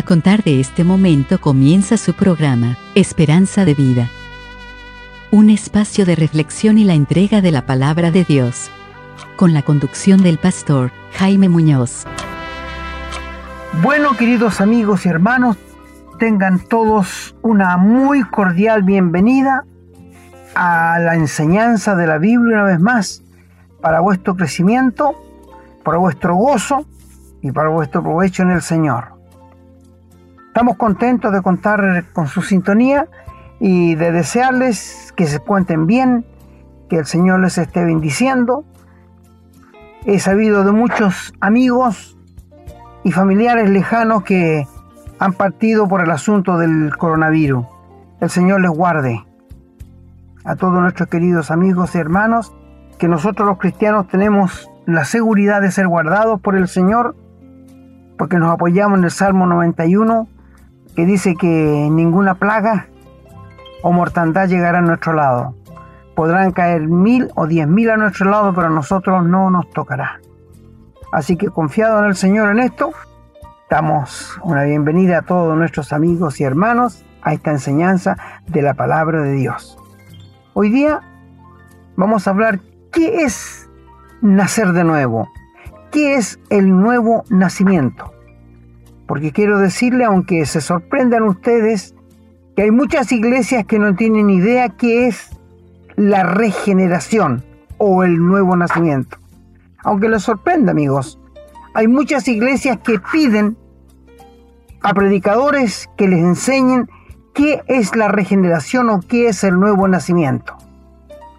A contar de este momento comienza su programa, Esperanza de Vida. Un espacio de reflexión y la entrega de la palabra de Dios. Con la conducción del pastor Jaime Muñoz. Bueno, queridos amigos y hermanos, tengan todos una muy cordial bienvenida a la enseñanza de la Biblia una vez más, para vuestro crecimiento, para vuestro gozo y para vuestro provecho en el Señor. Estamos contentos de contar con su sintonía y de desearles que se cuenten bien, que el Señor les esté bendiciendo. He sabido de muchos amigos y familiares lejanos que han partido por el asunto del coronavirus. El Señor les guarde. A todos nuestros queridos amigos y hermanos, que nosotros los cristianos tenemos la seguridad de ser guardados por el Señor, porque nos apoyamos en el Salmo 91 que dice que ninguna plaga o mortandad llegará a nuestro lado. Podrán caer mil o diez mil a nuestro lado, pero a nosotros no nos tocará. Así que confiado en el Señor en esto, damos una bienvenida a todos nuestros amigos y hermanos a esta enseñanza de la palabra de Dios. Hoy día vamos a hablar qué es nacer de nuevo, qué es el nuevo nacimiento porque quiero decirle, aunque se sorprendan ustedes, que hay muchas iglesias que no tienen idea qué es la regeneración o el nuevo nacimiento. Aunque les sorprenda, amigos, hay muchas iglesias que piden a predicadores que les enseñen qué es la regeneración o qué es el nuevo nacimiento.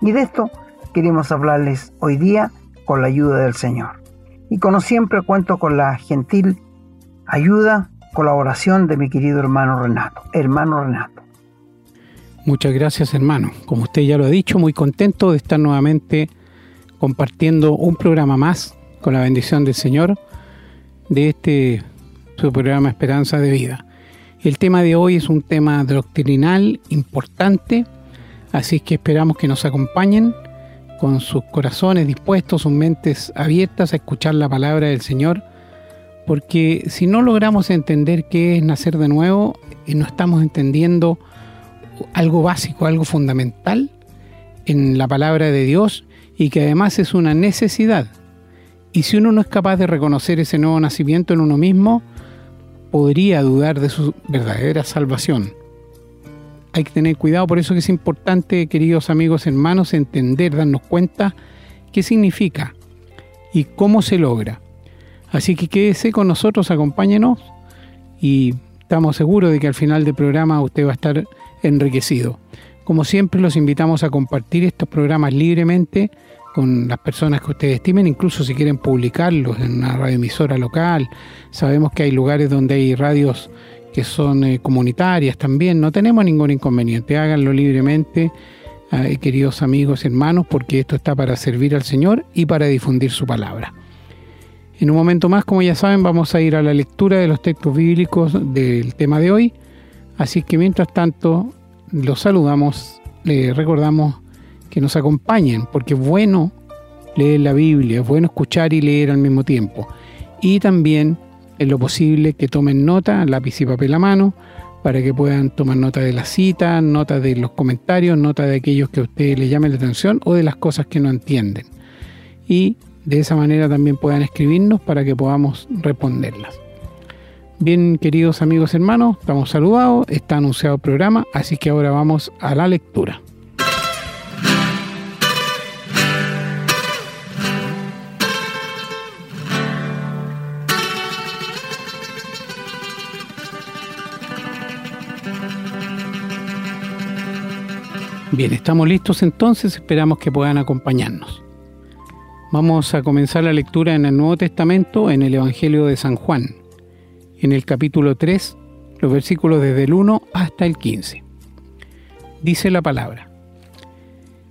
Y de esto queremos hablarles hoy día con la ayuda del Señor. Y como siempre cuento con la gentil ayuda, colaboración de mi querido hermano Renato. Hermano Renato. Muchas gracias hermano. Como usted ya lo ha dicho, muy contento de estar nuevamente compartiendo un programa más con la bendición del Señor de este su programa Esperanza de Vida. El tema de hoy es un tema doctrinal importante, así que esperamos que nos acompañen con sus corazones dispuestos, sus mentes abiertas a escuchar la palabra del Señor porque si no logramos entender qué es nacer de nuevo, y no estamos entendiendo algo básico, algo fundamental en la palabra de Dios y que además es una necesidad. Y si uno no es capaz de reconocer ese nuevo nacimiento en uno mismo, podría dudar de su verdadera salvación. Hay que tener cuidado, por eso que es importante, queridos amigos, hermanos, entender, darnos cuenta qué significa y cómo se logra. Así que quédese con nosotros, acompáñenos y estamos seguros de que al final del programa usted va a estar enriquecido. Como siempre, los invitamos a compartir estos programas libremente con las personas que ustedes estimen, incluso si quieren publicarlos en una radioemisora local. Sabemos que hay lugares donde hay radios que son eh, comunitarias también. No tenemos ningún inconveniente. Háganlo libremente, eh, queridos amigos, hermanos, porque esto está para servir al Señor y para difundir su palabra. En un momento más, como ya saben, vamos a ir a la lectura de los textos bíblicos del tema de hoy. Así que mientras tanto, los saludamos, les recordamos que nos acompañen, porque es bueno leer la Biblia, es bueno escuchar y leer al mismo tiempo. Y también, en lo posible, que tomen nota, lápiz y papel a mano, para que puedan tomar nota de la cita, nota de los comentarios, nota de aquellos que a ustedes les llamen la atención o de las cosas que no entienden. Y de esa manera también puedan escribirnos para que podamos responderlas. Bien, queridos amigos hermanos, estamos saludados, está anunciado el programa, así que ahora vamos a la lectura. Bien, estamos listos entonces, esperamos que puedan acompañarnos. Vamos a comenzar la lectura en el Nuevo Testamento en el Evangelio de San Juan, en el capítulo 3, los versículos desde el 1 hasta el 15. Dice la palabra.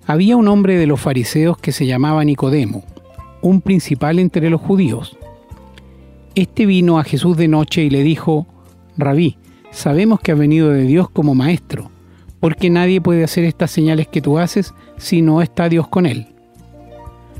Había un hombre de los fariseos que se llamaba Nicodemo, un principal entre los judíos. Este vino a Jesús de noche y le dijo, Rabí, sabemos que has venido de Dios como maestro, porque nadie puede hacer estas señales que tú haces si no está Dios con él.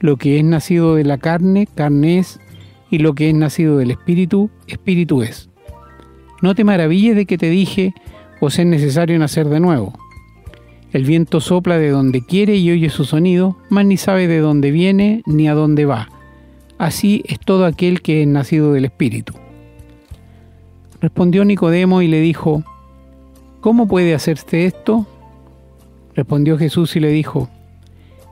Lo que es nacido de la carne, carne es, y lo que es nacido del Espíritu, Espíritu es. No te maravilles de que te dije, os es necesario nacer de nuevo. El viento sopla de donde quiere y oye su sonido, mas ni sabe de dónde viene ni a dónde va. Así es todo aquel que es nacido del Espíritu. Respondió Nicodemo y le dijo, ¿Cómo puede hacerse esto? Respondió Jesús y le dijo,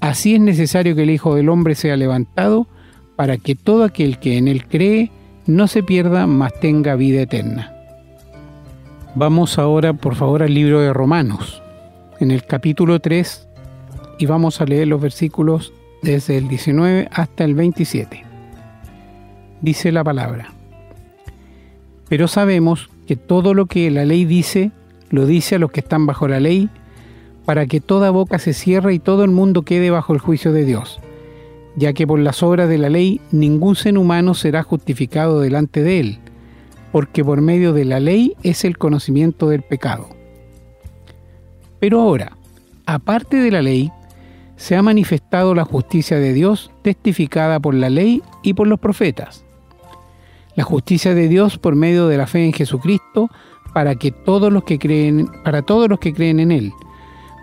Así es necesario que el Hijo del Hombre sea levantado para que todo aquel que en él cree no se pierda, mas tenga vida eterna. Vamos ahora, por favor, al libro de Romanos, en el capítulo 3, y vamos a leer los versículos desde el 19 hasta el 27. Dice la palabra. Pero sabemos que todo lo que la ley dice, lo dice a los que están bajo la ley, para que toda boca se cierre y todo el mundo quede bajo el juicio de Dios, ya que por las obras de la ley ningún ser humano será justificado delante de él, porque por medio de la ley es el conocimiento del pecado. Pero ahora, aparte de la ley, se ha manifestado la justicia de Dios testificada por la ley y por los profetas. La justicia de Dios por medio de la fe en Jesucristo para que todos los que creen, para todos los que creen en él,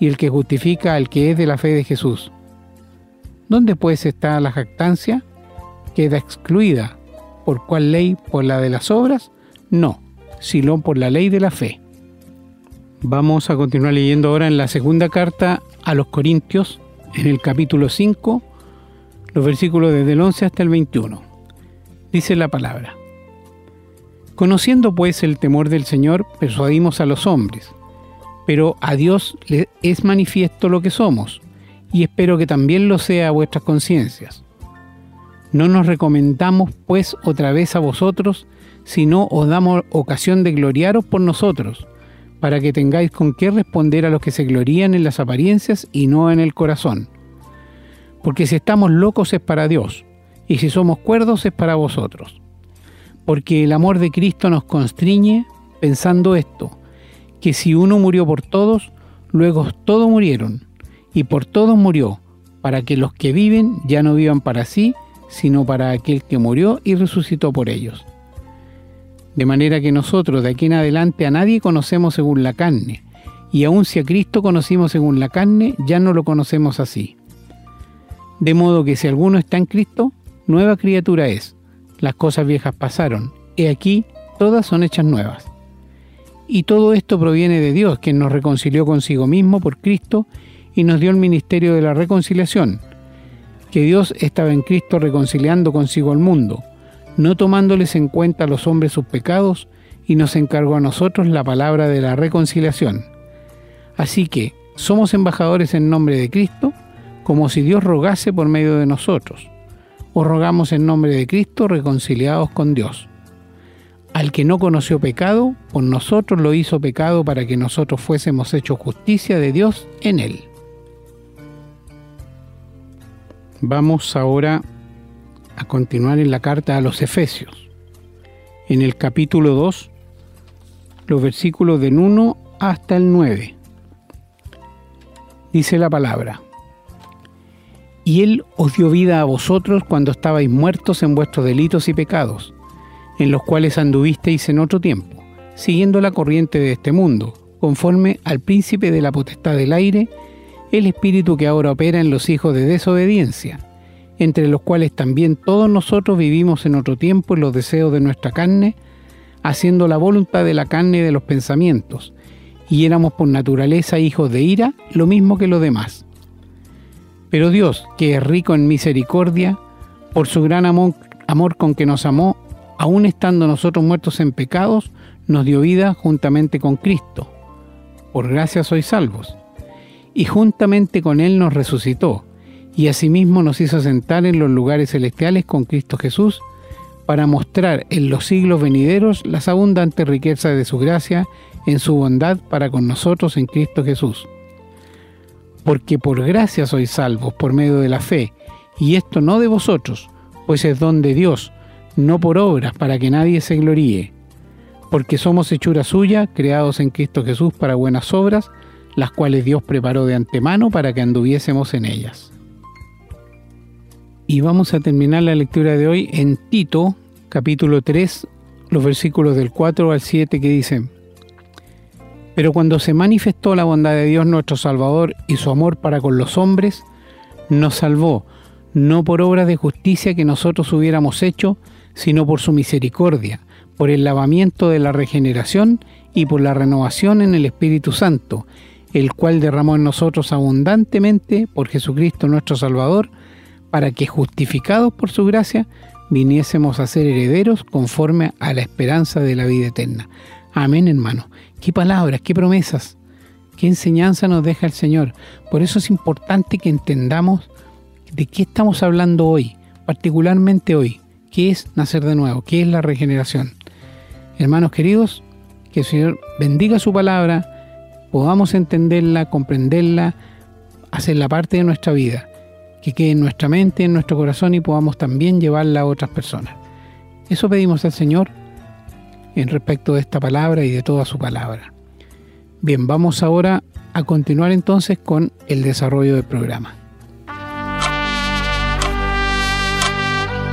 y el que justifica al que es de la fe de Jesús. ¿Dónde pues está la jactancia? ¿Queda excluida? ¿Por cuál ley? ¿Por la de las obras? No, sino por la ley de la fe. Vamos a continuar leyendo ahora en la segunda carta a los Corintios, en el capítulo 5, los versículos desde el 11 hasta el 21. Dice la palabra. Conociendo pues el temor del Señor, persuadimos a los hombres pero a Dios le es manifiesto lo que somos, y espero que también lo sea a vuestras conciencias. No nos recomendamos pues otra vez a vosotros, sino os damos ocasión de gloriaros por nosotros, para que tengáis con qué responder a los que se glorían en las apariencias y no en el corazón. Porque si estamos locos es para Dios, y si somos cuerdos es para vosotros. Porque el amor de Cristo nos constriñe pensando esto, que si uno murió por todos, luego todos murieron, y por todos murió, para que los que viven ya no vivan para sí, sino para aquel que murió y resucitó por ellos. De manera que nosotros de aquí en adelante a nadie conocemos según la carne, y aun si a Cristo conocimos según la carne, ya no lo conocemos así. De modo que si alguno está en Cristo, nueva criatura es. Las cosas viejas pasaron, he aquí, todas son hechas nuevas. Y todo esto proviene de Dios, quien nos reconcilió consigo mismo por Cristo y nos dio el ministerio de la reconciliación, que Dios estaba en Cristo reconciliando consigo al mundo, no tomándoles en cuenta a los hombres sus pecados, y nos encargó a nosotros la palabra de la reconciliación. Así que somos embajadores en nombre de Cristo, como si Dios rogase por medio de nosotros. Os rogamos en nombre de Cristo reconciliados con Dios. Al que no conoció pecado, por nosotros lo hizo pecado para que nosotros fuésemos hechos justicia de Dios en él. Vamos ahora a continuar en la carta a los Efesios. en el capítulo 2, los versículos del 1 hasta el 9. Dice la palabra. Y Él os dio vida a vosotros cuando estabais muertos en vuestros delitos y pecados, en los cuales anduvisteis en otro tiempo, siguiendo la corriente de este mundo, conforme al príncipe de la potestad del aire, el espíritu que ahora opera en los hijos de desobediencia, entre los cuales también todos nosotros vivimos en otro tiempo en los deseos de nuestra carne, haciendo la voluntad de la carne y de los pensamientos, y éramos por naturaleza hijos de ira, lo mismo que los demás. Pero Dios, que es rico en misericordia, por su gran amor, amor con que nos amó, aun estando nosotros muertos en pecados, nos dio vida juntamente con Cristo. Por gracia sois salvos. Y juntamente con Él nos resucitó, y asimismo nos hizo sentar en los lugares celestiales con Cristo Jesús, para mostrar en los siglos venideros las abundantes riquezas de su gracia en su bondad para con nosotros en Cristo Jesús. Porque por gracia sois salvos por medio de la fe, y esto no de vosotros, pues es don de Dios, no por obras para que nadie se gloríe. Porque somos hechura suya, creados en Cristo Jesús para buenas obras, las cuales Dios preparó de antemano para que anduviésemos en ellas. Y vamos a terminar la lectura de hoy en Tito, capítulo 3, los versículos del 4 al 7 que dicen, pero cuando se manifestó la bondad de Dios nuestro Salvador y su amor para con los hombres, nos salvó, no por obras de justicia que nosotros hubiéramos hecho, sino por su misericordia, por el lavamiento de la regeneración y por la renovación en el Espíritu Santo, el cual derramó en nosotros abundantemente por Jesucristo nuestro Salvador, para que justificados por su gracia viniésemos a ser herederos conforme a la esperanza de la vida eterna. Amén, hermano. Qué palabras, qué promesas, qué enseñanza nos deja el Señor. Por eso es importante que entendamos de qué estamos hablando hoy, particularmente hoy. ¿Qué es nacer de nuevo? ¿Qué es la regeneración? Hermanos queridos, que el Señor bendiga su palabra, podamos entenderla, comprenderla, hacerla parte de nuestra vida, que quede en nuestra mente, en nuestro corazón y podamos también llevarla a otras personas. Eso pedimos al Señor en respecto de esta palabra y de toda su palabra. Bien, vamos ahora a continuar entonces con el desarrollo del programa.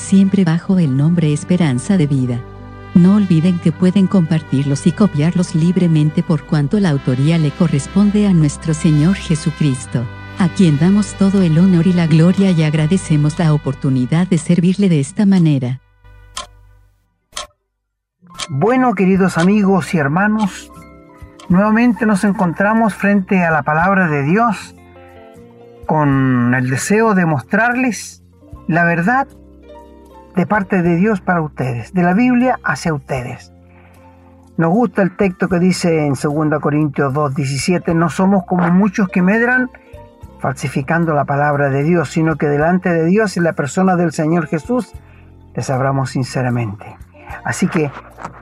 Siempre bajo el nombre Esperanza de Vida. No olviden que pueden compartirlos y copiarlos libremente por cuanto la autoría le corresponde a nuestro Señor Jesucristo, a quien damos todo el honor y la gloria y agradecemos la oportunidad de servirle de esta manera. Bueno, queridos amigos y hermanos, nuevamente nos encontramos frente a la palabra de Dios con el deseo de mostrarles la verdad de parte de Dios para ustedes, de la Biblia hacia ustedes. Nos gusta el texto que dice en 2 Corintios 2, 17, no somos como muchos que medran falsificando la palabra de Dios, sino que delante de Dios y la persona del Señor Jesús les hablamos sinceramente. Así que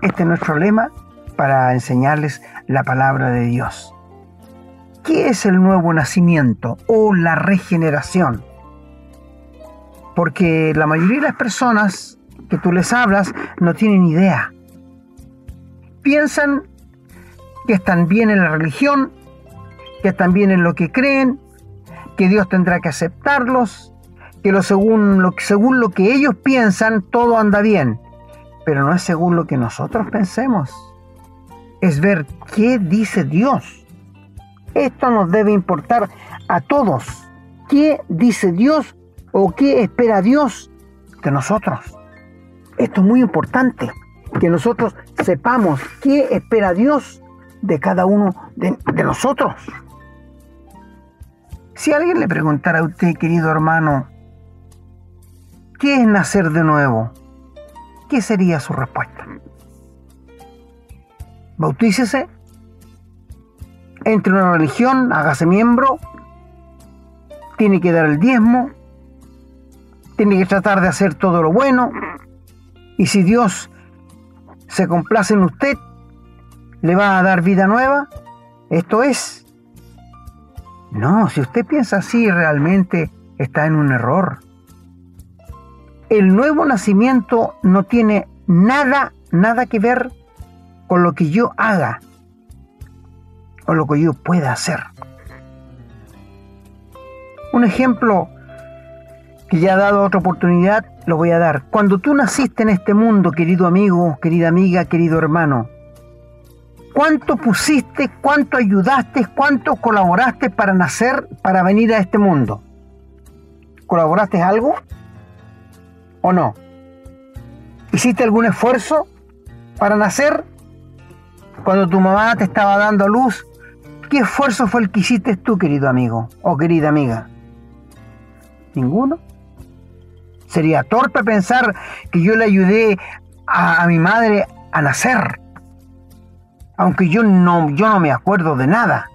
este es nuestro lema para enseñarles la palabra de Dios. ¿Qué es el nuevo nacimiento o la regeneración? Porque la mayoría de las personas que tú les hablas no tienen idea. Piensan que están bien en la religión, que están bien en lo que creen, que Dios tendrá que aceptarlos, que lo según, lo, según lo que ellos piensan todo anda bien pero no es según lo que nosotros pensemos. Es ver qué dice Dios. Esto nos debe importar a todos. ¿Qué dice Dios o qué espera Dios de nosotros? Esto es muy importante, que nosotros sepamos qué espera Dios de cada uno de, nosotros. Si alguien le preguntara a usted, querido hermano, ¿qué es nacer de nuevo? ¿qué sería su respuesta? bautícese, entre una religión, hágase miembro, tiene que dar el diezmo, tiene que tratar de hacer todo lo bueno, y si Dios se complace en usted, le va a dar vida nueva. Esto es. No, si usted piensa así, realmente está en un error. El nuevo nacimiento no tiene nada, nada que ver con lo que yo haga o lo que yo pueda hacer. Un ejemplo que ya ha dado otra oportunidad, lo voy a dar. Cuando tú naciste en este mundo, querido amigo, querida amiga, querido hermano, ¿cuánto pusiste, cuánto ayudaste, cuánto colaboraste para nacer, para venir a este mundo? ¿Colaboraste algo o no? ¿Hiciste algún esfuerzo para nacer? Cuando tu mamá te estaba dando luz, ¿qué esfuerzo fue el que hiciste tú, querido amigo o querida amiga? ¿Ninguno? Sería torpe pensar que yo le ayudé a, mi madre a nacer. Aunque yo no, yo no me acuerdo de nada.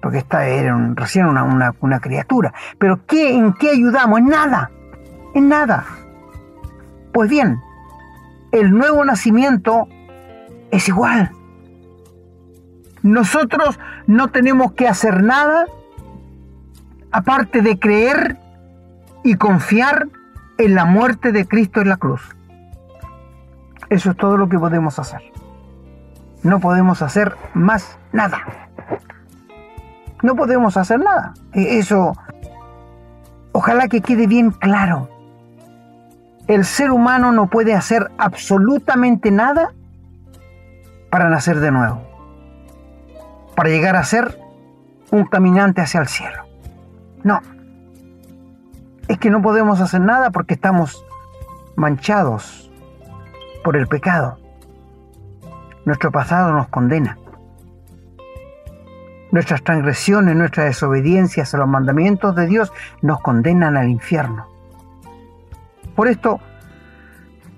Porque esta era recién una, una, criatura. Pero ¿qué, ¿en qué ayudamos? En nada. En nada. Pues bien, el nuevo nacimiento es igual. Nosotros no tenemos que hacer nada aparte de creer y confiar en la muerte de Cristo en la cruz. Eso es todo lo que podemos hacer. No podemos hacer más nada. No podemos hacer nada. E-, eso, ojalá que quede bien claro. El ser humano no puede hacer absolutamente nada para nacer de nuevo. Para llegar a ser un caminante hacia el cielo. No es que no podemos hacer nada porque estamos manchados por el pecado. Nuestro pasado nos condena. Nuestras transgresiones, nuestras desobediencias a los mandamientos de Dios nos condenan al infierno. Por esto,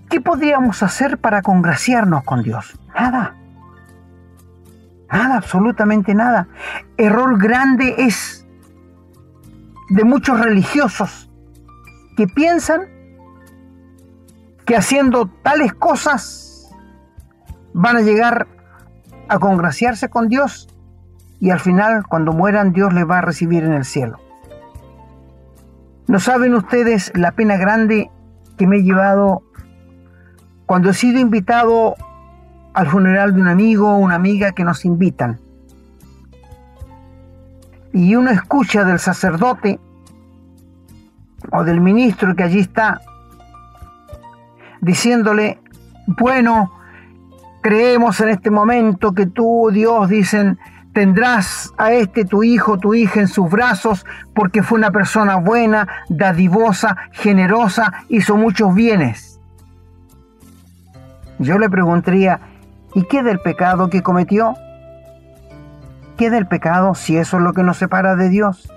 ¿qué podríamos hacer para congraciarnos con Dios? Nada. Nada, absolutamente nada. Error grande es de muchos religiosos que piensan que haciendo tales cosas van a llegar a congraciarse con Dios y al final cuando mueran Dios les va a recibir en el cielo. ¿No saben ustedes la pena grande que me he llevado cuando he sido invitado al funeral de un amigo o una amiga que nos invitan? Y uno escucha del sacerdote o del ministro que allí está, diciéndole, bueno, creemos en este momento que tú, Dios, dicen, tendrás a este tu hijo, tu hija en sus brazos, porque fue una persona buena, dadivosa, generosa, hizo muchos bienes. Yo le preguntaría, ¿y qué del pecado que cometió? ¿Qué del pecado si eso es lo que nos separa de Dios?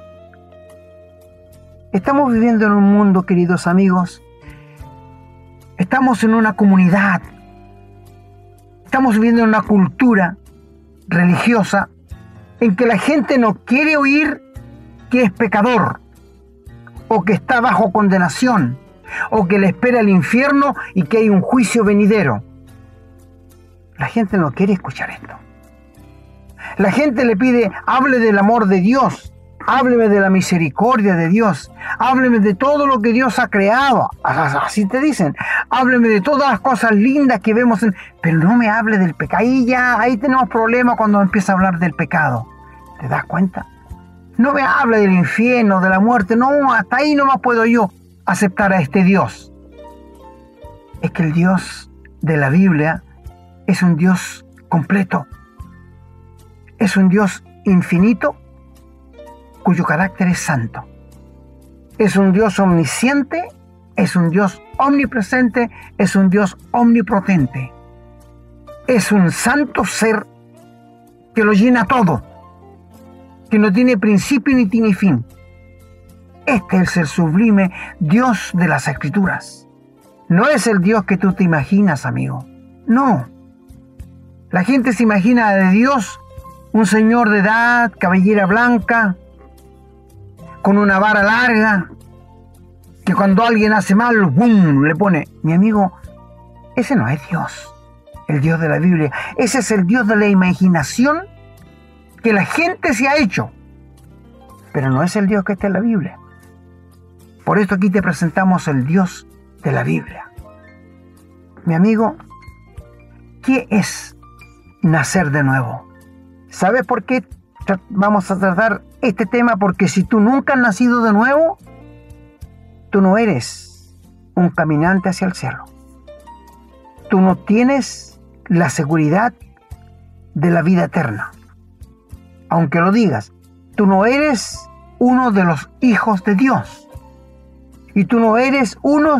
Estamos viviendo en un mundo, queridos amigos. Estamos en una comunidad. Estamos viviendo en una cultura religiosa en que la gente no quiere oír que es pecador o que está bajo condenación o que le espera el infierno y que hay un juicio venidero. La gente no quiere escuchar esto. La gente le pide, hable del amor de Dios, Hábleme de la misericordia de Dios. Hábleme de todo lo que Dios ha creado. Así te dicen. Hábleme de todas las cosas lindas que vemos. En... Pero no me hable del pecado. Ahí ya, ahí tenemos problemas cuando empieza a hablar del pecado. ¿Te das cuenta? No me hable del infierno, de la muerte. No, hasta ahí no más puedo yo aceptar a este Dios. Es que el Dios de la Biblia es un Dios completo. Es un Dios infinito cuyo carácter es santo. Es un Dios omnisciente, es un Dios omnipresente, es un Dios omnipotente. Es un santo ser que lo llena todo, que no tiene principio ni tiene fin. Este es el sublime Dios de las Escrituras. No es el Dios que tú te imaginas, amigo. No. La gente se imagina de Dios un señor de edad, cabellera blanca, con una vara larga, que cuando alguien hace mal, ¡bum!, le pone, mi amigo, ese no es Dios, el Dios de la Biblia. Ese es el Dios de la imaginación que la gente se ha hecho, pero no es el Dios que está en la Biblia. Por esto aquí te presentamos el Dios de la Biblia. Mi amigo, ¿qué es nacer de nuevo? ¿Sabes por qué vamos a tratar este tema? Porque si tú nunca has nacido de nuevo, tú no eres un caminante hacia el cielo. Tú no tienes la seguridad de la vida eterna. Aunque lo digas, tú no eres uno de los hijos de Dios. Y tú no eres uno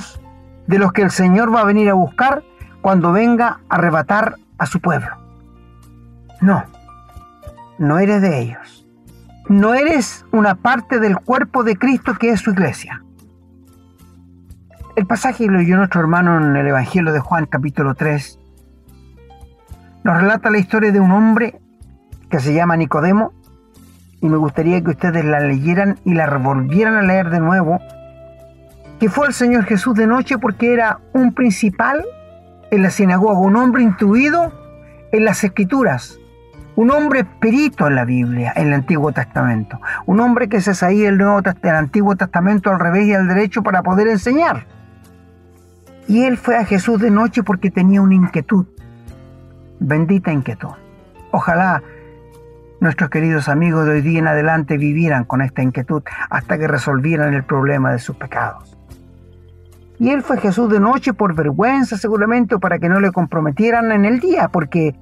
de los que el Señor va a venir a buscar cuando venga a arrebatar a su pueblo. No no eres de ellos. No eres una parte del cuerpo de Cristo que es su iglesia. El pasaje lo leyó nuestro hermano en el Evangelio de Juan capítulo 3. Nos relata la historia de un hombre que se llama Nicodemo y me gustaría que ustedes la leyeran y la revolvieran a leer de nuevo, que fue el Señor Jesús de noche porque era un principal en la sinagoga, un hombre intuido en las escrituras, un hombre perito en la Biblia, en el Antiguo Testamento, un hombre que se sabía el, el Antiguo Testamento al revés y al derecho para poder enseñar. Y él fue a Jesús de noche porque tenía una inquietud, bendita inquietud. Ojalá nuestros queridos amigos de hoy día en adelante vivieran con esta inquietud hasta que resolvieran el problema de sus pecados. Y él fue Jesús de noche por vergüenza seguramente o para que no le comprometieran en el día, porque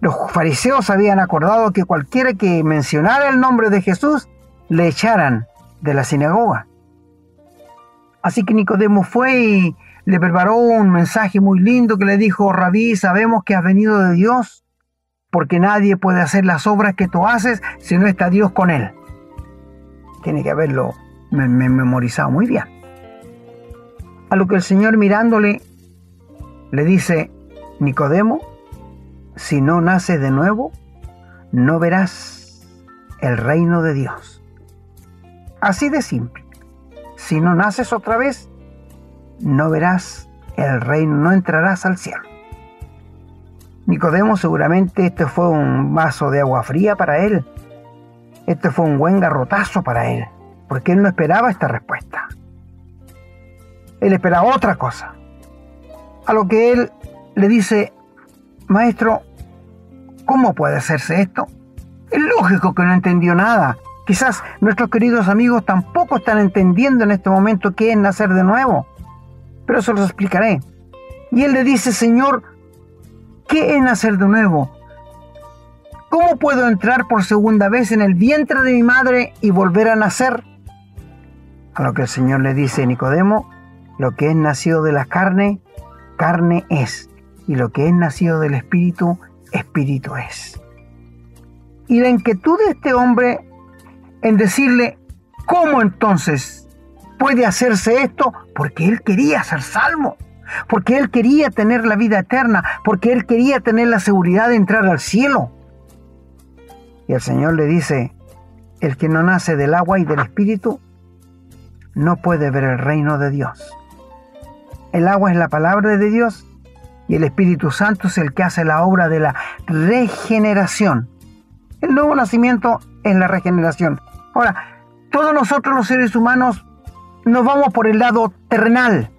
los fariseos habían acordado que cualquiera que mencionara el nombre de Jesús le echaran de la sinagoga. Así que Nicodemo fue y le preparó un mensaje muy lindo que le dijo, Rabí, sabemos que has venido de Dios, porque nadie puede hacer las obras que tú haces si no está Dios con él. Tiene que haberlo memorizado muy bien. A lo que el Señor mirándole le dice, Nicodemo, si no naces de nuevo, no verás el reino de Dios. Así de simple. Si no naces otra vez, no verás el reino, no entrarás al cielo. Nicodemo seguramente este fue un vaso de agua fría para él. Este fue un buen garrotazo para él, porque él no esperaba esta respuesta. Él esperaba otra cosa. A lo que él le dice, Maestro, ¿cómo puede hacerse esto? Es lógico que no entendió nada. Quizás nuestros queridos amigos tampoco están entendiendo en este momento qué es nacer de nuevo. Pero eso los explicaré. Y él le dice, Señor, ¿qué es nacer de nuevo? ¿Cómo puedo entrar por segunda vez en el vientre de mi madre y volver a nacer? A lo que el Señor le dice, Nicodemo, lo que es nacido de la carne, carne es y lo que es nacido del Espíritu, Espíritu es. Y la inquietud de este hombre en decirle, ¿cómo entonces puede hacerse esto? Porque él quería ser salvo, porque él quería tener la vida eterna, porque él quería tener la seguridad de entrar al cielo. Y el Señor le dice, el que no nace del agua y del Espíritu, no puede ver el reino de Dios. El agua es la palabra de Dios y el Espíritu Santo es el que hace la obra de la regeneración. El nuevo nacimiento es la regeneración. Ahora, todos nosotros los seres humanos nos vamos por el lado terrenal.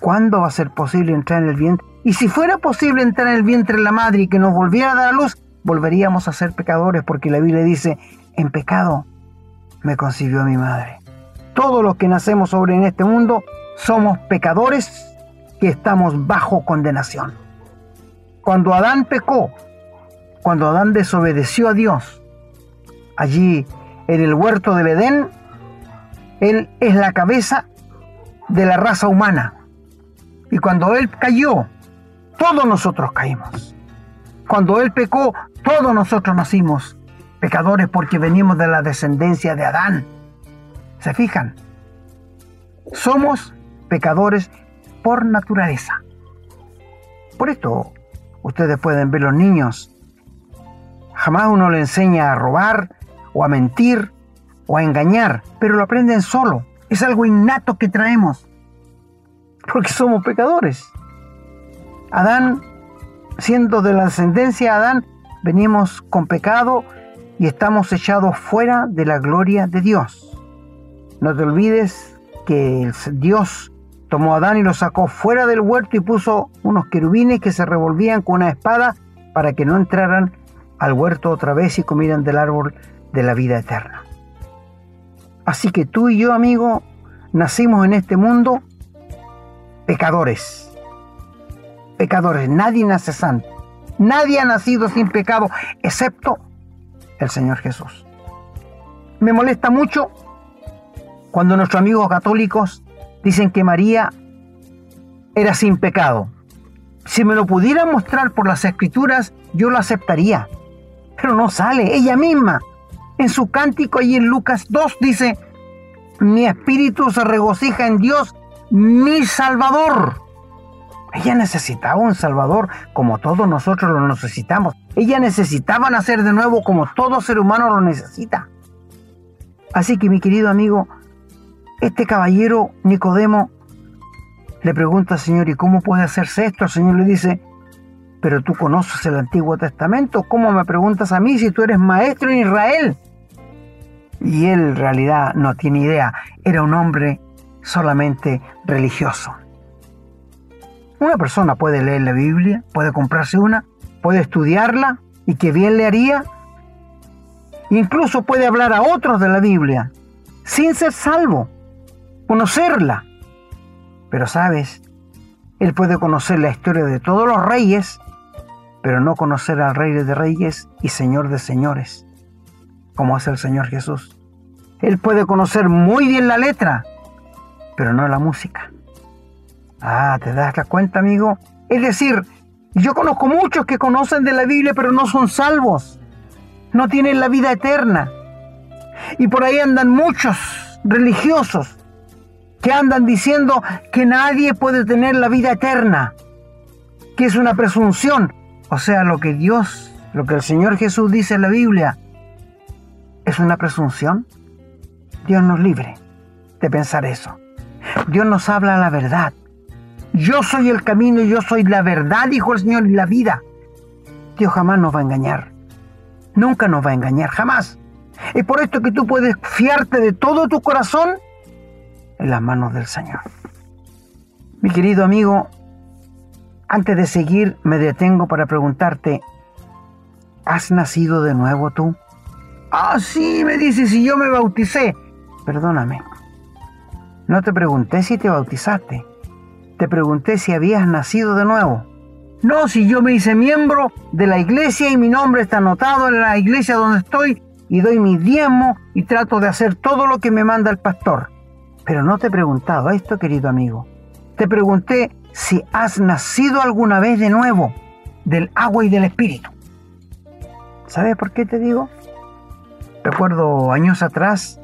¿Cuándo va a ser posible entrar en el vientre? Y si fuera posible entrar en el vientre de la madre y que nos volviera a dar a luz, volveríamos a ser pecadores porque la Biblia dice, en pecado me concibió mi madre. Todos los que nacemos sobre en este mundo somos pecadores estamos bajo condenación. Cuando Adán pecó, cuando Adán desobedeció a Dios, allí en el huerto del Edén, Él es la cabeza de la raza humana. Y cuando Él cayó, todos nosotros caímos. Cuando Él pecó, todos nosotros nacimos pecadores porque venimos de la descendencia de Adán. ¿Se fijan? Somos pecadores por naturaleza. Por esto, Ustedes pueden ver los niños. Jamás uno le enseña a robar o a mentir o a engañar, pero lo aprenden solo. Es algo innato que traemos, porque somos pecadores. Adán, siendo de la ascendencia de Adán, venimos con pecado y estamos echados fuera de la gloria de Dios. No te olvides que Dios tomó a Adán y lo sacó fuera del huerto y puso unos querubines que se revolvían con una espada para que no entraran al huerto otra vez y comieran del árbol de la vida eterna. Así que tú y yo, amigo, nacimos en este mundo pecadores. Pecadores. Nadie nace santo. Nadie ha nacido sin pecado, excepto el Señor Jesús. Me molesta mucho cuando nuestros amigos católicos dicen que María era sin pecado. Si me lo pudieran mostrar por las escrituras, yo lo aceptaría. Pero no sale, ella misma en su cántico ahí en Lucas 2 dice, mi espíritu se regocija en Dios, mi Salvador. Ella necesitaba un Salvador como todos nosotros lo necesitamos. Ella necesitaba nacer de nuevo como todo ser humano lo necesita. Así que mi querido amigo, este caballero Nicodemo le pregunta al Señor, ¿y cómo puede hacerse esto? El Señor le dice, pero tú conoces el Antiguo Testamento, ¿cómo me preguntas a mí si tú eres maestro en Israel? Y él en realidad no tiene idea, era un hombre solamente religioso. Una persona puede leer la Biblia, puede comprarse una, puede estudiarla y que bien le haría. Incluso puede hablar a otros de la Biblia sin ser salvo, conocerla. Pero sabes, él puede conocer la historia de todos los reyes pero no conocer al Rey de Reyes y Señor de Señores, como es el Señor Jesús. Él puede conocer muy bien la letra, pero no la música. Ah, ¿te das la cuenta, amigo? Es decir, yo conozco muchos que conocen de la Biblia, pero no son salvos. No tienen la vida eterna. Y por ahí andan muchos religiosos que andan diciendo que nadie puede tener la vida eterna, que es una presunción. O sea, lo que Dios, lo que el Señor Jesús dice en la Biblia, es una presunción. Dios nos libre de pensar eso. Dios nos habla la verdad. Yo soy el camino y yo soy la verdad, dijo el Señor, y la vida. Dios jamás nos va a engañar. Nunca nos va a engañar, jamás. Es por esto que tú puedes fiarte de todo tu corazón en las manos del Señor. Mi querido amigo, antes de seguir, me detengo para preguntarte, ¿has nacido de nuevo tú? Ah, sí, me dice, si yo me bauticé. Perdóname. No te pregunté si te bautizaste. Te pregunté si habías nacido de nuevo. No, si yo me hice miembro de la iglesia y mi nombre está anotado en la iglesia donde estoy y doy mi diezmo y trato de hacer todo lo que me manda el pastor. Pero no te he preguntado esto, querido amigo. Te pregunté si has nacido alguna vez de nuevo del agua y del espíritu. ¿Sabes por qué te digo? Recuerdo años atrás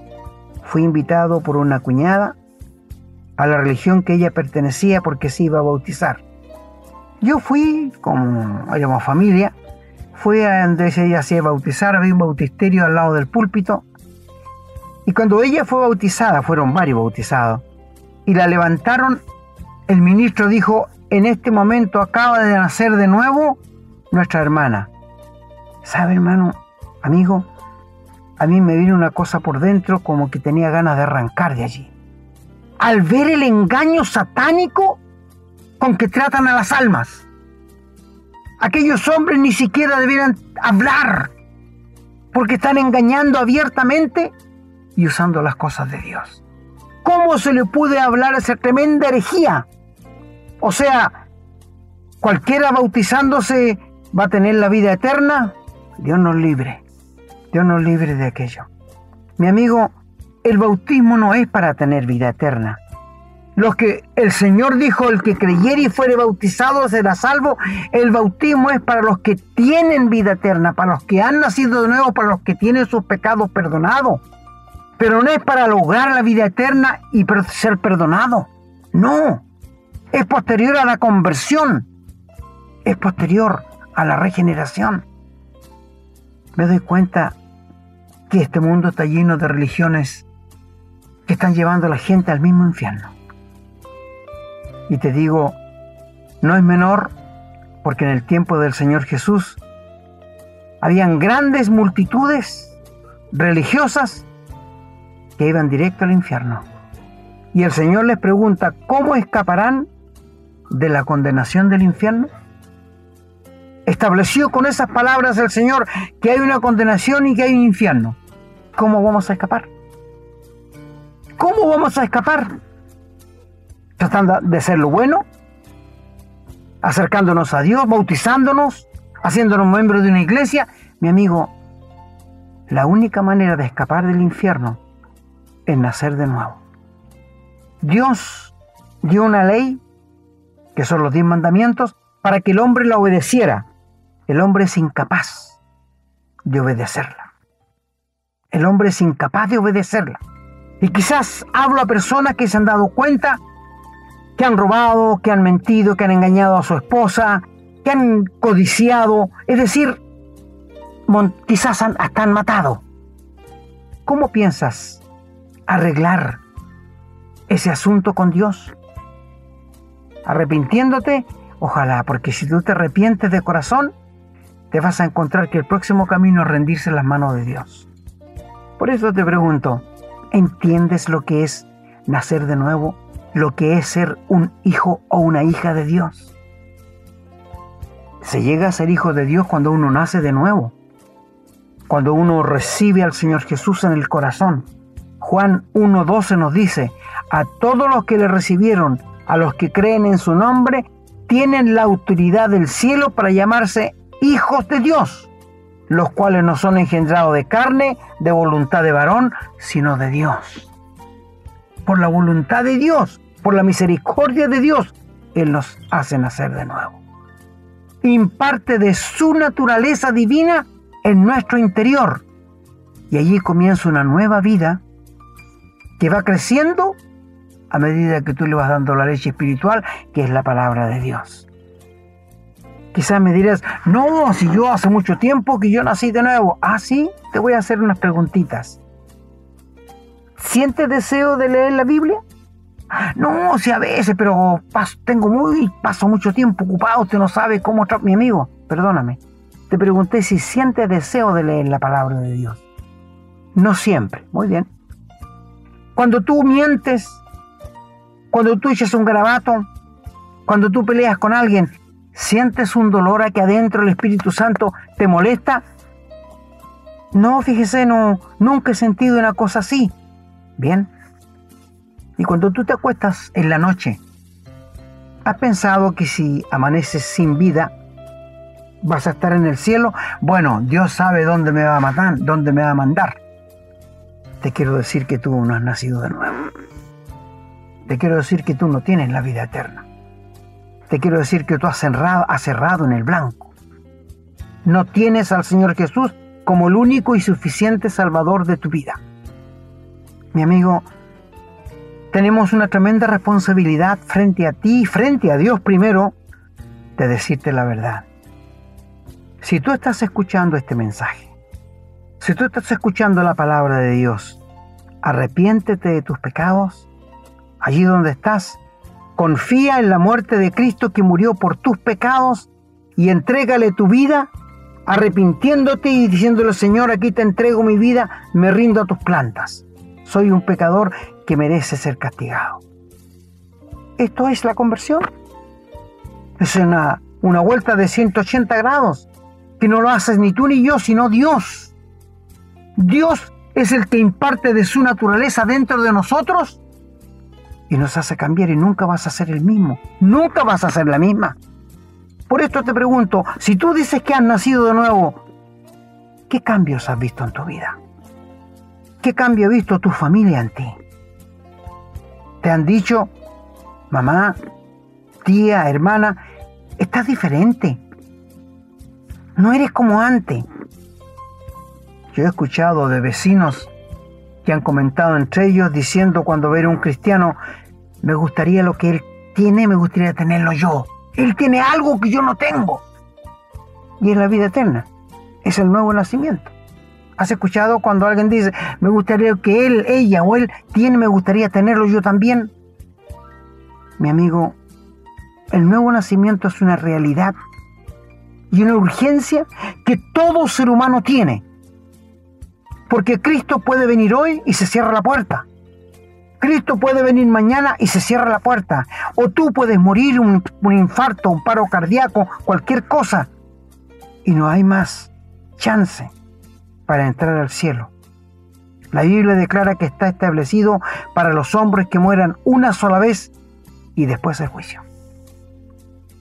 fui invitado por una cuñada a la religión que ella pertenecía porque se iba a bautizar. Yo fui, como éramos familia, fui a donde ella se iba a bautizar, había un bautisterio al lado del púlpito. Y cuando ella fue bautizada, fueron varios bautizados, y la levantaron el ministro dijo, en este momento acaba de nacer de nuevo nuestra hermana. ¿Sabe, hermano, amigo? A mí me vino una cosa por dentro como que tenía ganas de arrancar de allí. Al ver el engaño satánico con que tratan a las almas. Aquellos hombres ni siquiera debieran hablar porque están engañando abiertamente y usando las cosas de Dios. ¿Cómo se le puede hablar esa tremenda herejía o sea, cualquiera bautizándose va a tener la vida eterna. Dios nos libre. Dios nos libre de aquello. Mi amigo, el bautismo no es para tener vida eterna. Lo que el Señor dijo, el que creyere y fuere bautizado será salvo. El bautismo es para los que tienen vida eterna, para los que han nacido de nuevo, para los que tienen sus pecados perdonados. Pero no es para lograr la vida eterna y ser perdonado. No, es posterior a la conversión, es posterior a la regeneración. Me doy cuenta que este mundo está lleno de religiones que están llevando a la gente al mismo infierno. Y te digo, no es menor porque en el tiempo del Señor Jesús habían grandes multitudes religiosas que iban directo al infierno. Y el Señor les pregunta, ¿cómo escaparán de la condenación del infierno? Estableció con esas palabras el Señor que hay una condenación y que hay un infierno. ¿Cómo vamos a escapar? ¿Cómo vamos a escapar? Tratando de ser lo bueno, acercándonos a Dios, bautizándonos, haciéndonos miembros de una iglesia. Mi amigo, la única manera de escapar del infierno es nacer de nuevo. Dios dio una ley, que son los diez mandamientos, para que el hombre la obedeciera. El hombre es incapaz de obedecerla. El hombre es incapaz de obedecerla. Y quizás hablo a personas que se han dado cuenta que han robado, que han mentido, que han engañado a su esposa, que han codiciado, es decir, quizás hasta han matado. ¿Cómo piensas arreglar ese asunto con Dios? Arrepintiéndote, ojalá, porque si tú te arrepientes de corazón, te vas a encontrar que el próximo camino es rendirse en las manos de Dios. Por eso te pregunto, ¿entiendes lo que es nacer de nuevo? ¿Lo que es ser un hijo o una hija de Dios? Se llega a ser hijo de Dios cuando uno nace de nuevo, cuando uno recibe al Señor Jesús en el corazón. Juan 1.12 nos dice, a todos los que le recibieron, a los que creen en su nombre, tienen la autoridad del cielo para llamarse hijos de Dios, los cuales no son engendrados de carne, de voluntad de varón, sino de Dios. Por la voluntad de Dios, por la misericordia de Dios, Él nos hace nacer de nuevo. Imparte de su naturaleza divina en nuestro interior. Y allí comienza una nueva vida que va creciendo a medida que tú le vas dando la leche espiritual, que es la palabra de Dios. Quizás me dirás, no, si yo hace mucho tiempo que yo nací de nuevo. Ah, sí, te voy a hacer unas preguntitas. ¿Sientes deseo de leer la Biblia? No, si a veces, pero paso, tengo muy, paso mucho tiempo ocupado, usted no sabe cómo mi amigo. Perdóname. Te pregunté si sientes deseo de leer la palabra de Dios. No siempre. Muy bien. Cuando tú mientes, cuando tú echas un garabato, cuando tú peleas con alguien, ¿sientes un dolor aquí adentro el Espíritu Santo te molesta? No, fíjese, no, nunca he sentido una cosa así. Bien. Y cuando tú te acuestas en la noche, ¿has pensado que si amaneces sin vida, vas a estar en el cielo? Bueno, Dios sabe dónde me va a matar, dónde me va a mandar te quiero decir que tú no has nacido de nuevo. Te quiero decir que tú no tienes la vida eterna. Te quiero decir que tú has cerrado, has cerrado en el blanco. No tienes al Señor Jesús como el único y suficiente Salvador de tu vida. Mi amigo, tenemos una tremenda responsabilidad frente a ti, frente a Dios primero, de decirte la verdad. Si tú estás escuchando este mensaje, si tú estás escuchando la palabra de Dios, arrepiéntete de tus pecados, allí donde estás, confía en la muerte de Cristo que murió por tus pecados y entrégale tu vida, arrepintiéndote y diciéndole, Señor, aquí te entrego mi vida, me rindo a tus plantas. Soy un pecador que merece ser castigado. Esto es la conversión. Es una, una vuelta de 180 grados, que no lo haces ni tú ni yo, sino Dios. Dios es el que imparte de su naturaleza dentro de nosotros y nos hace cambiar y nunca vas a ser el mismo, nunca vas a ser la misma. Por esto te pregunto, si tú dices que has nacido de nuevo, ¿qué cambios has visto en tu vida? ¿Qué cambio ha visto tu familia en ti? ¿Te han dicho, mamá, tía, hermana, estás diferente? No eres como antes. Yo he escuchado de vecinos que han comentado entre ellos diciendo cuando ver a un cristiano, me gustaría lo que él tiene, me gustaría tenerlo yo. Él tiene algo que yo no tengo. y es la vida eterna. Es el nuevo nacimiento. ¿Has escuchado cuando alguien dice, me gustaría que él, ella o él tiene, me gustaría tenerlo yo también? Mi amigo, el nuevo nacimiento es una realidad y una urgencia que todo ser humano tiene. Porque Cristo puede venir hoy y se cierra la puerta. Cristo puede venir mañana y se cierra la puerta. O tú puedes morir un, infarto, un paro cardíaco, cualquier cosa. Y no hay más chance para entrar al cielo. La Biblia declara que está establecido para los hombres que mueran una sola vez y después el juicio.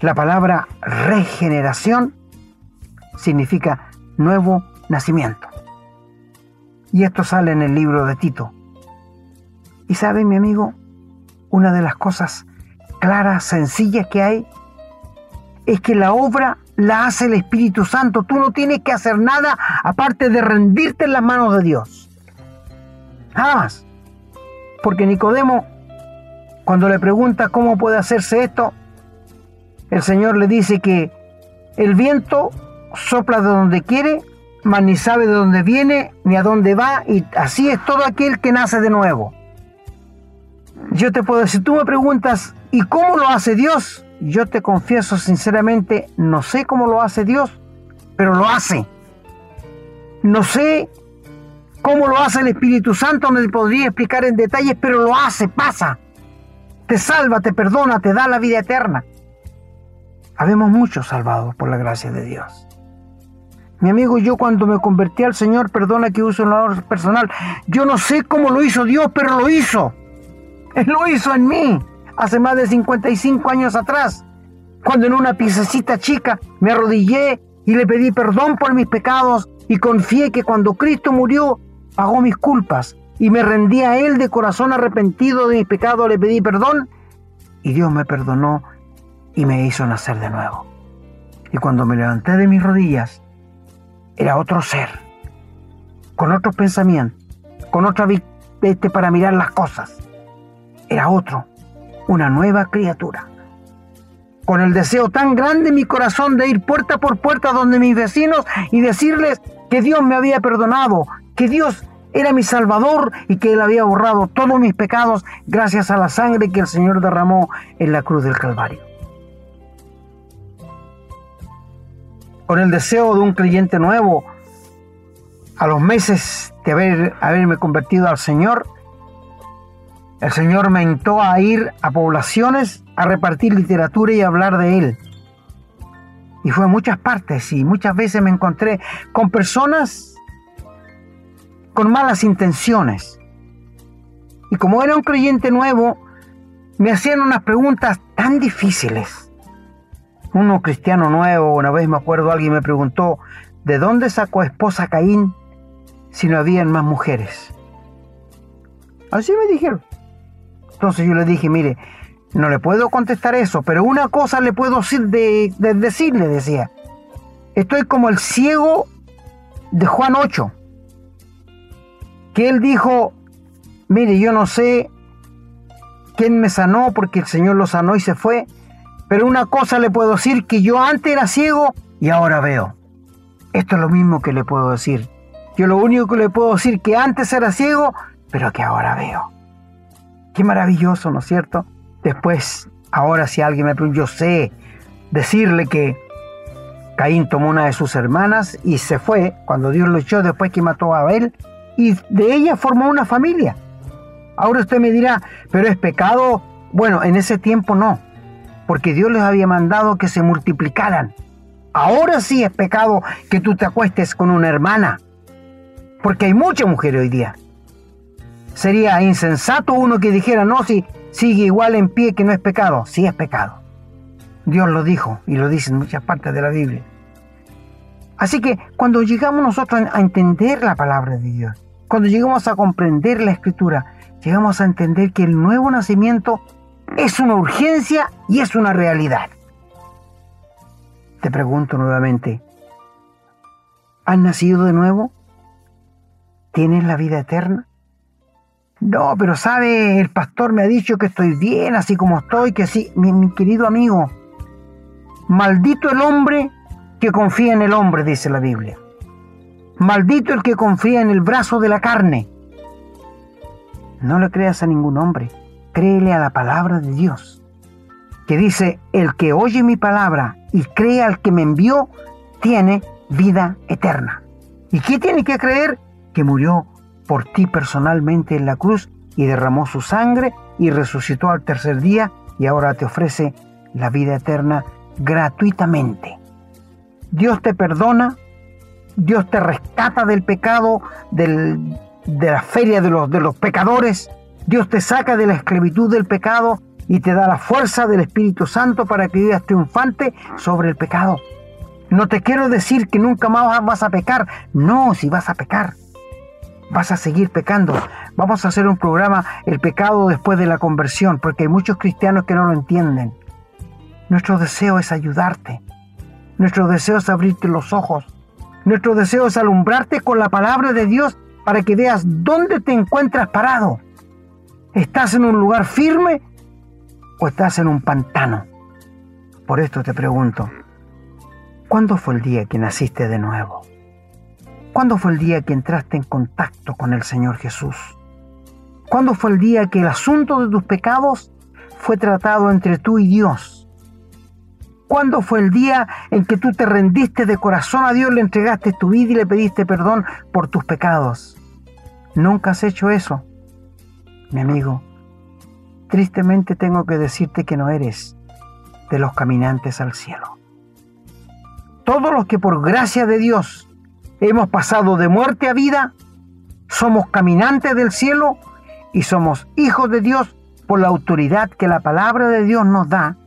La palabra regeneración significa nuevo nacimiento. Y esto sale en el libro de Tito. Y sabe, mi amigo, una de las cosas claras, sencillas que hay, es que la obra la hace el Espíritu Santo. Tú no tienes que hacer nada aparte de rendirte en las manos de Dios. Nada más. Porque Nicodemo, cuando le pregunta cómo puede hacerse esto, el Señor le dice que el viento sopla de donde quiere, mas ni sabe de dónde viene ni a dónde va, y así es todo aquel que nace de nuevo. Yo te puedo decir, tú me preguntas, ¿y cómo lo hace Dios? Yo te confieso sinceramente, no sé cómo lo hace Dios, pero lo hace. No sé cómo lo hace el Espíritu Santo, no podría explicar en detalles, pero lo hace, pasa. Te salva, te perdona, te da la vida eterna. Habemos muchos salvados por la gracia de Dios. Mi amigo, yo cuando me convertí al Señor, perdona que use un honor personal, yo no sé cómo lo hizo Dios, pero lo hizo. Él lo hizo en mí hace más de 55 años atrás, cuando en una piececita chica me arrodillé y le pedí perdón por mis pecados y confié que cuando Cristo murió pagó mis culpas y me rendí a Él de corazón arrepentido de mis pecados, le pedí perdón y Dios me perdonó y me hizo nacer de nuevo. Y cuando me levanté de mis rodillas, era otro ser, con otros pensamientos, con otra vista para mirar las cosas. Era otro, una nueva criatura. Con el deseo tan grande en mi corazón de ir puerta por puerta donde mis vecinos y decirles que Dios me había perdonado, que Dios era mi Salvador y que Él había borrado todos mis pecados gracias a la sangre que el Señor derramó en la cruz del Calvario. Con el deseo de un creyente nuevo, a los meses de haber, haberme convertido al Señor, el Señor me invitó a ir a poblaciones a repartir literatura y hablar de Él. Y fue a muchas partes y muchas veces me encontré con personas con malas intenciones. Y como era un creyente nuevo, me hacían unas preguntas tan difíciles. Uno cristiano nuevo, una vez me acuerdo, alguien me preguntó, ¿de dónde sacó esposa Caín si no habían más mujeres? Así me dijeron. Entonces yo le dije, mire, no le puedo contestar eso, pero una cosa le puedo decir, de, decirle, decía. Estoy como el ciego de Juan 8, que él dijo, mire, yo no sé quién me sanó porque el Señor lo sanó y se fue, pero una cosa le puedo decir, que yo antes era ciego y ahora veo. Esto es lo mismo que le puedo decir. Yo lo único que le puedo decir que antes era ciego, pero que ahora veo. Qué maravilloso, ¿no es cierto? Después, ahora si alguien me pregunta, yo sé decirle que Caín tomó una de sus hermanas y se fue cuando Dios lo echó después que mató a Abel y de ella formó una familia. Ahora usted me dirá, pero es pecado. Bueno, en ese tiempo no, porque Dios les había mandado que se multiplicaran. Ahora sí es pecado que tú te acuestes con una hermana, porque hay muchas mujeres hoy día. Sería insensato uno que dijera, no, si sigue igual en pie que no es pecado. Sí es pecado. Dios lo dijo y lo dice en muchas partes de la Biblia. Así que cuando llegamos nosotros a entender la palabra de Dios, cuando llegamos a comprender la escritura, llegamos a entender que el nuevo nacimiento es una urgencia y es una realidad. Te pregunto nuevamente, ¿has nacido de nuevo? ¿Tienes la vida eterna? No, pero sabe, el pastor me ha dicho que estoy bien, así como estoy, que sí, mi, querido amigo, maldito el hombre que confía en el hombre, dice la Biblia. Maldito el que confía en el brazo de la carne. No le creas a ningún hombre, créele a la palabra de Dios, que dice, el que oye mi palabra y cree al que me envió, tiene vida eterna. ¿Y qué tiene que creer? Que murió por ti personalmente en la cruz y derramó su sangre y resucitó al tercer día y ahora te ofrece la vida eterna gratuitamente. Dios te perdona, Dios te rescata del pecado, de la feria de los, de los pecadores, Dios te saca de la esclavitud del pecado y te da la fuerza del Espíritu Santo para que vivas triunfante sobre el pecado. No te quiero decir que nunca más vas a pecar, no, si vas a pecar, vas a seguir pecando. Vamos a hacer un programa, el pecado después de la conversión, porque hay muchos cristianos que no lo entienden. Nuestro deseo es ayudarte, nuestro deseo es abrirte los ojos. Nuestro deseo es alumbrarte con la palabra de Dios para que veas dónde te encuentras parado. ¿Estás en un lugar firme o estás en un pantano? Por esto te pregunto, ¿cuándo fue el día que naciste de nuevo? ¿Cuándo fue el día que entraste en contacto con el Señor Jesús? ¿Cuándo fue el día que el asunto de tus pecados fue tratado entre tú y Dios? ¿Cuándo fue el día en que tú te rendiste de corazón a Dios, le entregaste tu vida y le pediste perdón por tus pecados? Nunca has hecho eso, mi amigo. Tristemente tengo que decirte que no eres de los caminantes al cielo. Todos los que por gracia de Dios hemos pasado de muerte a vida, somos caminantes del cielo y somos hijos de Dios por la autoridad que la palabra de Dios nos da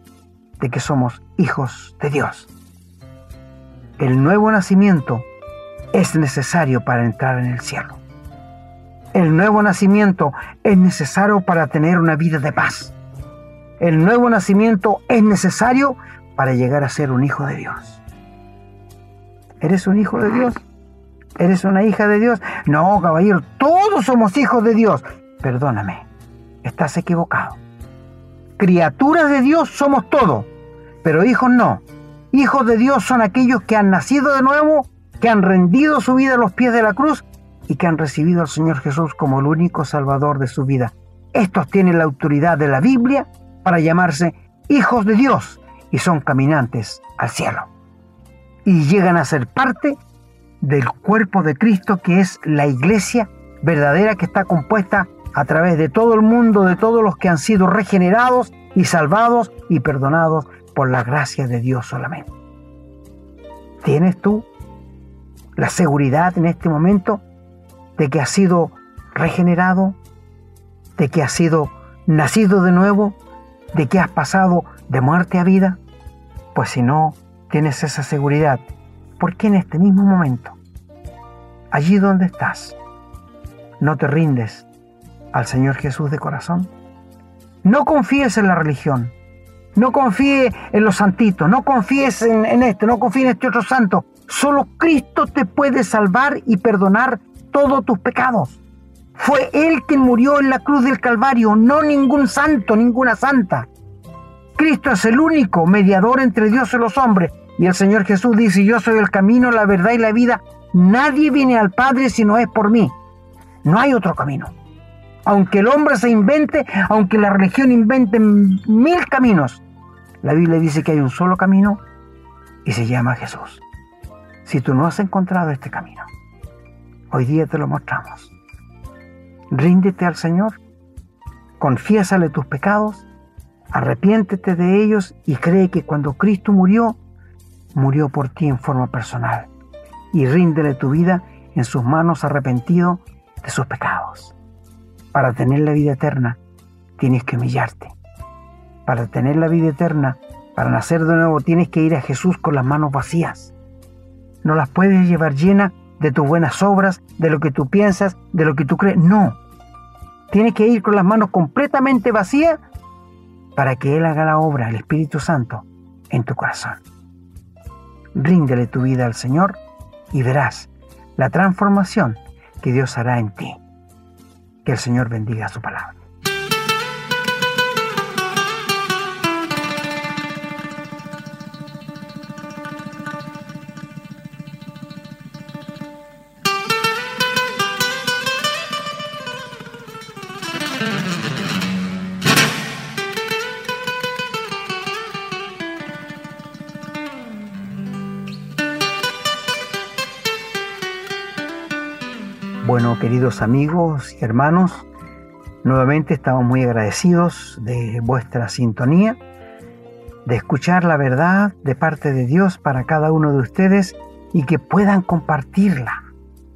de que somos hijos de Dios. El nuevo nacimiento es necesario para entrar en el cielo. El nuevo nacimiento es necesario para tener una vida de paz. El nuevo nacimiento es necesario para llegar a ser un hijo de Dios. ¿Eres un hijo de Dios? ¿Eres una hija de Dios? No, caballero, todos somos hijos de Dios. Perdóname, estás equivocado. Criaturas de Dios somos todos pero hijos no. Hijos de Dios son aquellos que han nacido de nuevo, que han rendido su vida a los pies de la cruz y que han recibido al Señor Jesús como el único Salvador de su vida. Estos tienen la autoridad de la Biblia para llamarse hijos de Dios y son caminantes al cielo. Y llegan a ser parte del cuerpo de Cristo que es la iglesia verdadera que está compuesta a través de todo el mundo, de todos los que han sido regenerados y salvados y perdonados por la gracia de Dios solamente. ¿Tienes tú la seguridad en este momento de que has sido regenerado, de que has sido nacido de nuevo, de que has pasado de muerte a vida? Pues si no tienes esa seguridad, ¿por qué en este mismo momento, allí donde estás, no te rindes al Señor Jesús de corazón? No confíes en la religión, no confíe en los santitos, no confíes en, en este, no confíes en este otro santo. Solo Cristo te puede salvar y perdonar todos tus pecados. Fue Él quien murió en la cruz del Calvario, no ningún santo, ninguna santa. Cristo es el único mediador entre Dios y los hombres. Y el Señor Jesús dice, yo soy el camino, la verdad y la vida. Nadie viene al Padre si no es por mí. No hay otro camino. Aunque el hombre se invente, aunque la religión invente mil caminos, la Biblia dice que hay un solo camino y se llama Jesús. Si tú no has encontrado este camino, hoy día te lo mostramos. Ríndete al Señor, confiésale tus pecados, arrepiéntete de ellos y cree que cuando Cristo murió, murió por ti en forma personal. Y ríndele tu vida en sus manos arrepentido de sus pecados. Para tener la vida eterna, tienes que humillarte. Para tener la vida eterna, para nacer de nuevo, tienes que ir a Jesús con las manos vacías. No las puedes llevar llenas de tus buenas obras, de lo que tú piensas, de lo que tú crees. No. Tienes que ir con las manos completamente vacías para que Él haga la obra, el Espíritu Santo, en tu corazón. Ríndele tu vida al Señor y verás la transformación que Dios hará en ti. Que el Señor bendiga su palabra. Bueno, queridos amigos y hermanos, nuevamente estamos muy agradecidos de vuestra sintonía, de escuchar la verdad de parte de Dios para cada uno de ustedes y que puedan compartirla.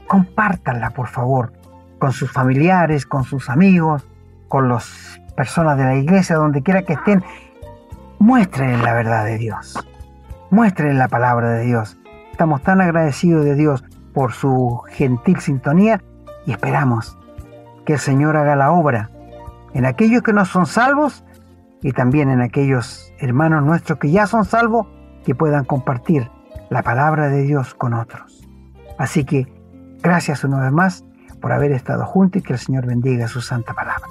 Compártanla, por favor, con sus familiares, con sus amigos, con las personas de la iglesia, donde quiera que estén. Muestren la verdad de Dios. Muestren la palabra de Dios. Estamos tan agradecidos de Dios por su gentil sintonía y esperamos que el Señor haga la obra en aquellos que no son salvos y también en aquellos hermanos nuestros que ya son salvos que puedan compartir la palabra de Dios con otros. Así que gracias una vez más por haber estado juntos y que el Señor bendiga su santa palabra.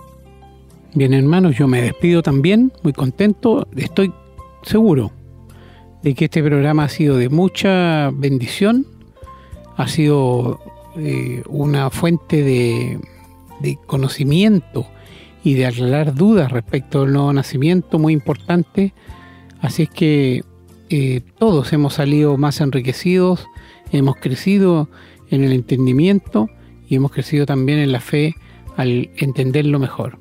Bien hermanos, yo me despido también, muy contento, estoy seguro de que este programa ha sido de mucha bendición ha sido eh, una fuente de, conocimiento y de aclarar dudas respecto al nuevo nacimiento muy importante. Así es que eh, todos hemos salido más enriquecidos, hemos crecido en el entendimiento y hemos crecido también en la fe al entenderlo mejor.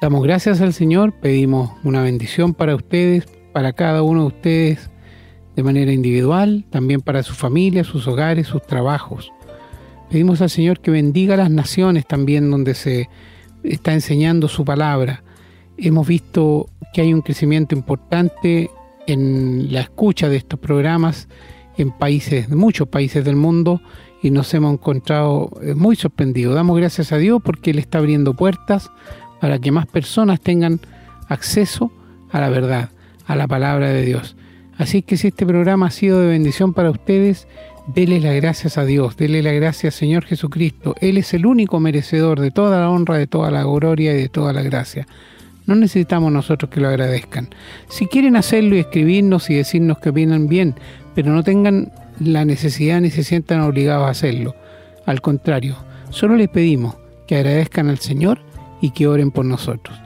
Damos gracias al Señor, pedimos una bendición para ustedes, para cada uno de ustedes de manera individual, también para su familia, sus hogares, sus trabajos. Pedimos al Señor que bendiga las naciones también donde se está enseñando su palabra. Hemos visto que hay un crecimiento importante en la escucha de estos programas en países, muchos países del mundo, y nos hemos encontrado eh, muy sorprendidos. Damos gracias a Dios porque Él está abriendo puertas para que más personas tengan acceso a la verdad, a la palabra de Dios. Así que si este programa ha sido de bendición para ustedes, dele las gracias a Dios, dele las gracias Señor Jesucristo. Él es el único merecedor de toda la honra, de toda la gloria y de toda la gracia. No necesitamos nosotros que lo agradezcan. Si quieren hacerlo y escribirnos y decirnos que opinan bien, pero no tengan la necesidad ni se sientan obligados a hacerlo. Al contrario, solo les pedimos que agradezcan al Señor y que oren por nosotros,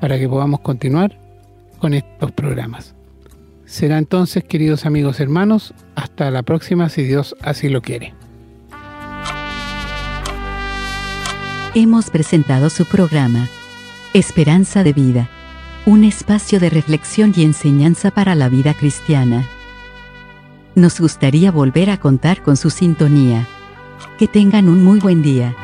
para que podamos continuar con estos programas. Será entonces, queridos amigos hermanos, hasta la próxima si Dios así lo quiere. Hemos presentado su programa, Esperanza de Vida, un espacio de reflexión y enseñanza para la vida cristiana. Nos gustaría volver a contar con su sintonía. Que tengan un muy buen día.